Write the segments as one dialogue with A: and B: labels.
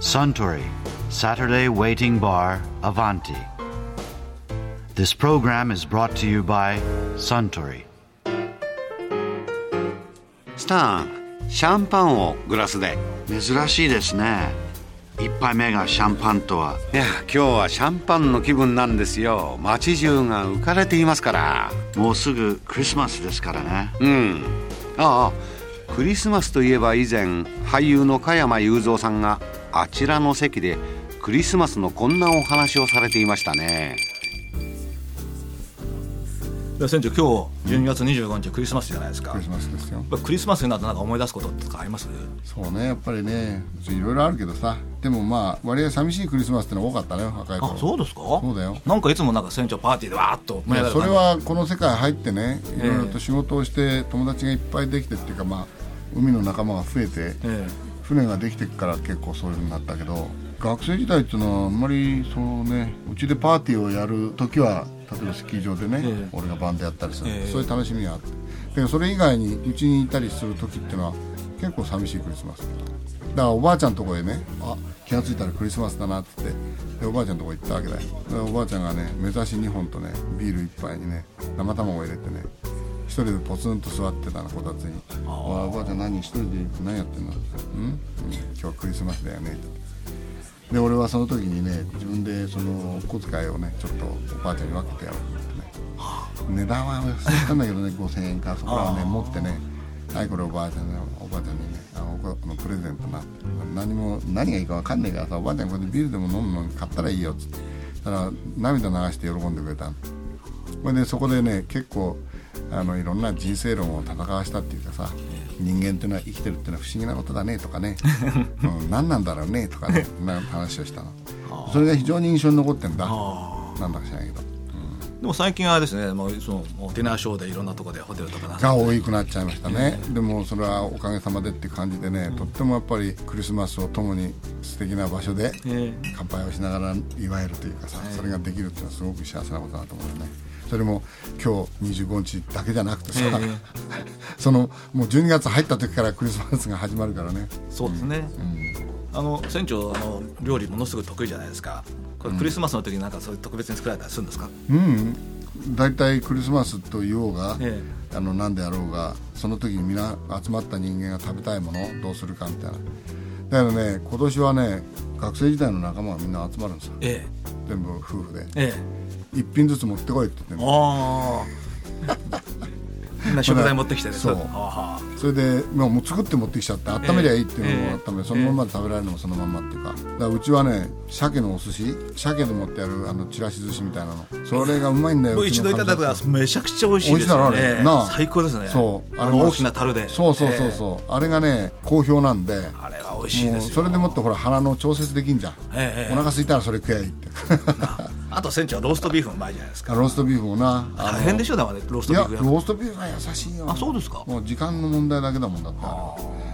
A: Suntory Saturday Waiting Bar Avanti. This program is brought to you by Suntory.
B: スタンシャンパンをグラスで
A: 珍しいですね一杯目がシャンパンとは。い
B: や今日はシャンパンの気分なんですよ街中が浮かれていますから
A: もうすぐクリスマスですからね
B: うんああクリスマスといえば以前俳優の加山雄三さんがあちらの席でクリスマスのこんなお話をされていましたね。
C: いや船長今日12月25日クリスマスじゃないですか。
D: クリスマスですよ。
C: やっぱクリスマスになるとなんか思い出すこととかあります？
D: そうねやっぱりねいろいろあるけどさ。でもまあ割合寂しいクリスマスってのが多かったね若い頃。
C: あそうですか？
D: そうだよ。
C: なんかいつもなんか船長パーティーでわーっと盛
D: それはこの世界入ってねいろいろと仕事をして友達がいっぱいできてっていうかまあ海の仲間が増えて
C: え
D: 船ができてから結構そういうふうになったけど学生時代っていうのはあんまりそうねうちでパーティーをやる時は例えばスキー場でね、
C: ええ。
D: 俺がバンドやったりする、
C: ええ。
D: そういう楽しみがあって。でそれ以外にうちにいたりする時っていうのは結構寂しいクリスマス。だからおばあちゃんのとこへねあ気が付いたらクリスマスだなって言ってでおばあちゃんのとこ行ったわけだよ。でおばあちゃんがね目指し2本とねビール1杯にね生卵を入れてね一人でポツンと座ってたのこたつに「おいおばあちゃん何一人で何やってんの?」うん、うん。今日はクリスマスだよね」ってで俺はその時にね自分でそのお小遣いをねちょっとおばあちゃんに分けてやろうと思ってね。値段は安かったんだけどね5000円かそこからね持ってね。はいこれおばあちゃんのおばあちゃんにねあののプレゼントな。何も何がいいか分かんないからさおばあちゃんこれでビールでも飲むのに買ったらいいよっつって。だから涙流して喜んでくれたの。それでそこでね結構あのいろんな人生論を戦わしたっていうかさ人間っていうのは生きてるっていうのは不思議なことだねとかね、うん、何なんだろうねとかねな話をしたの。それが非常に印象に残ってんだ。なんだか知らないけど。
C: でも最近はですねもうそのもうディナーショーでいろんなところでホテルとかな
D: が多くなっちゃいましたね、でもそれはおかげさまでって感じでね、とってもやっぱりクリスマスを共に素敵な場所で
C: え
D: 乾杯をしながら祝えるというかさ、それができるっていうのはすごく幸せなことだと思うよねそれも今日25日だけじゃなくてさ、
C: え
D: そのもう12月入った時からクリスマスが始まるからね。
C: そうですね、あの船長あの料理ものすごく得意じゃないですか。これクリスマスの時になんかそういう特別に作られたりするんですか、
D: うん。大体クリスマスと言おうが、
C: え
D: あの何であろうがその時に皆集まった人間が食べたいものどうするかみたいな。だからね今年はね学生時代の仲間がみんな集まるんですよ。
C: え
D: 全部夫婦で。
C: ええ。
D: 一品ずつ持ってこいって言って
C: え
D: ね
C: ああ。食材持ってきてね。
D: そう。
C: はあ
D: それでまあもう作って持ってきちゃって温めりゃいいっていうの
C: ええ
D: も温めそのままで食べられるのもそのまんまっていうか。だからうちはね鮭のお寿司鮭で持ってあるあのちらし寿司みたいなの。それがうまいんだよ
C: もう一度いただくのは。めちゃくちゃ美味しいですよ
D: 美味しいだろあれ。
C: ね
D: なあ。
C: 最高ですね。
D: そう。
C: あの大きな樽で。
D: そうそうそうそう、あれがね好評なんで
C: 美味しいですよ。
D: それでもってほら腹の調節できんじゃん、
C: ええ
D: お腹空いたらそれ食えばいいって。
C: あと船長はローストビーフもうまいじゃないですか。
D: ローストビーフもな。
C: 大変でしょだからねローストビーフや。
D: ーストビーフは優しいよ。
C: あそうですか。
D: もう時間の問題だけだもんだって。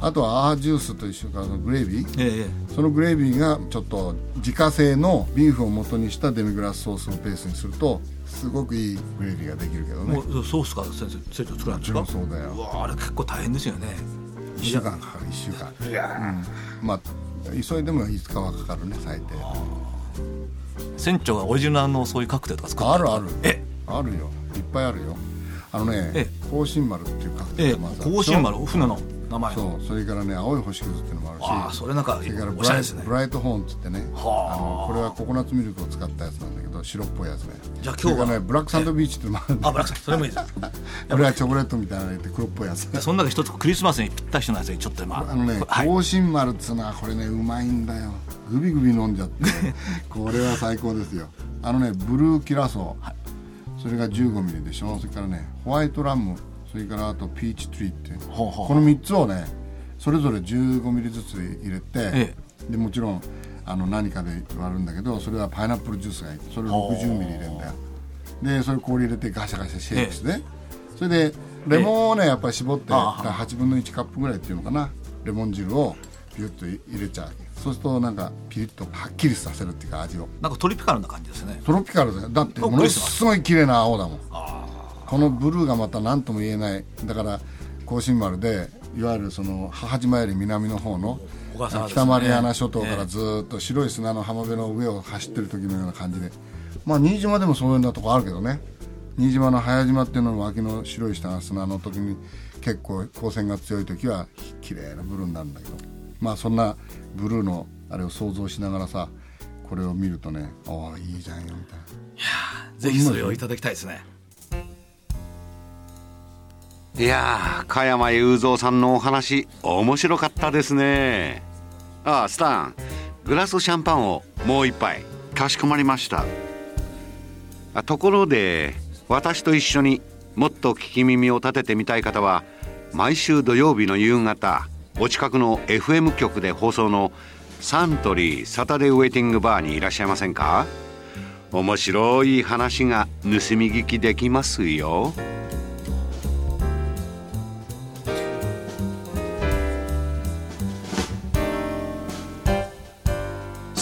D: あとはアージュースと一緒かグレービー。
C: ええ
D: そのグレービーがちょっと自家製のビーフを元にしたデミグラスソースをベースにするとすごくいいグレービーができるけどね。
C: もうソースから先生船長作るんですか？
D: そうだよ。
C: うわあれ結構大変ですよね
D: 1週間かかる1週間。
C: いや
D: うん。まあ急いでも5日はかかるね最低。
C: 船長がオリジナルのそういうカクテルとか作って
D: あるある。
C: え？
D: あるよ。いっぱいあるよ。あのね
C: え
D: 甲信丸っていうカクテ
C: ええ
D: ルがまずある
C: 丸？船の？名前の。
D: そうそれからね青い星屑っていうのもあるし
C: ああそれなんか
D: それからブライブライトホーンっつってねあ
C: はあ。
D: のこれはココナッツミルクを使ったやつなんだけど白っぽいやつね。
C: じゃあ今日は
D: ねブラックサンドビーチっていうのもある。んだ
C: あブラックさんそれもいいです。
D: これはチョコレートみたいなの入れて黒っぽいやつ。
C: その中一つクリスマスにぴったしのやつにちょっと今
D: あのね
C: はい。
D: 甲信丸っつうのはこれねうまいんだよ。グビグビ飲んじゃって。これは最高ですよ。あのねブルーキラソー、それが15ミリでしょ。それからねホワイトラムそれからあとピーチトリーってこの3つをねそれぞれ15ミリずつ入れて、
C: え
D: でもちろんあの何かで割るんだけどそれはパイナップルジュースがいいそれを60ミリ入れるんだよ。でそれ氷入れてガシャガシャシェイクして、それでレモンをねやっぱり絞って、
C: ああ。
D: だから8分の1カップぐらいっていうのかな？レモン汁をピュッと入れちゃう。そうするとなんかピリッとはっきりさせるっていうか味を。
C: なんかトリピカルな感じですね。
D: トロピカルだよ。だってものすごい綺麗な青だもんこのブルーがまた何とも言えないだから甲信丸でいわゆるその母島より南の方の北マリアナ諸島からずーっと白い砂の浜辺の上を走ってる時のような感じで。まあ新島でもそういうようなとこあるけどね。新島の早島っていうのの脇の白い砂砂の時に結構光線が強い時は綺麗なブルーになるんだけど。まあそんなブルーのあれを想像しながらさこれを見るとねああいいじゃんよみたいな。
C: ぜひそれをいただきたいですね
B: いやー加山雄三さんのお話面白かったですね。ああスタングラスシャンパンをもう一杯
A: かしこまりました。
B: あところで私と一緒にもっと聞き耳を立ててみたい方は毎週土曜日の夕方お近くの FM 局で放送のサントリーサタデーウェイティングバーにいらっしゃいませんか？面白い話が盗み聞きできますよ。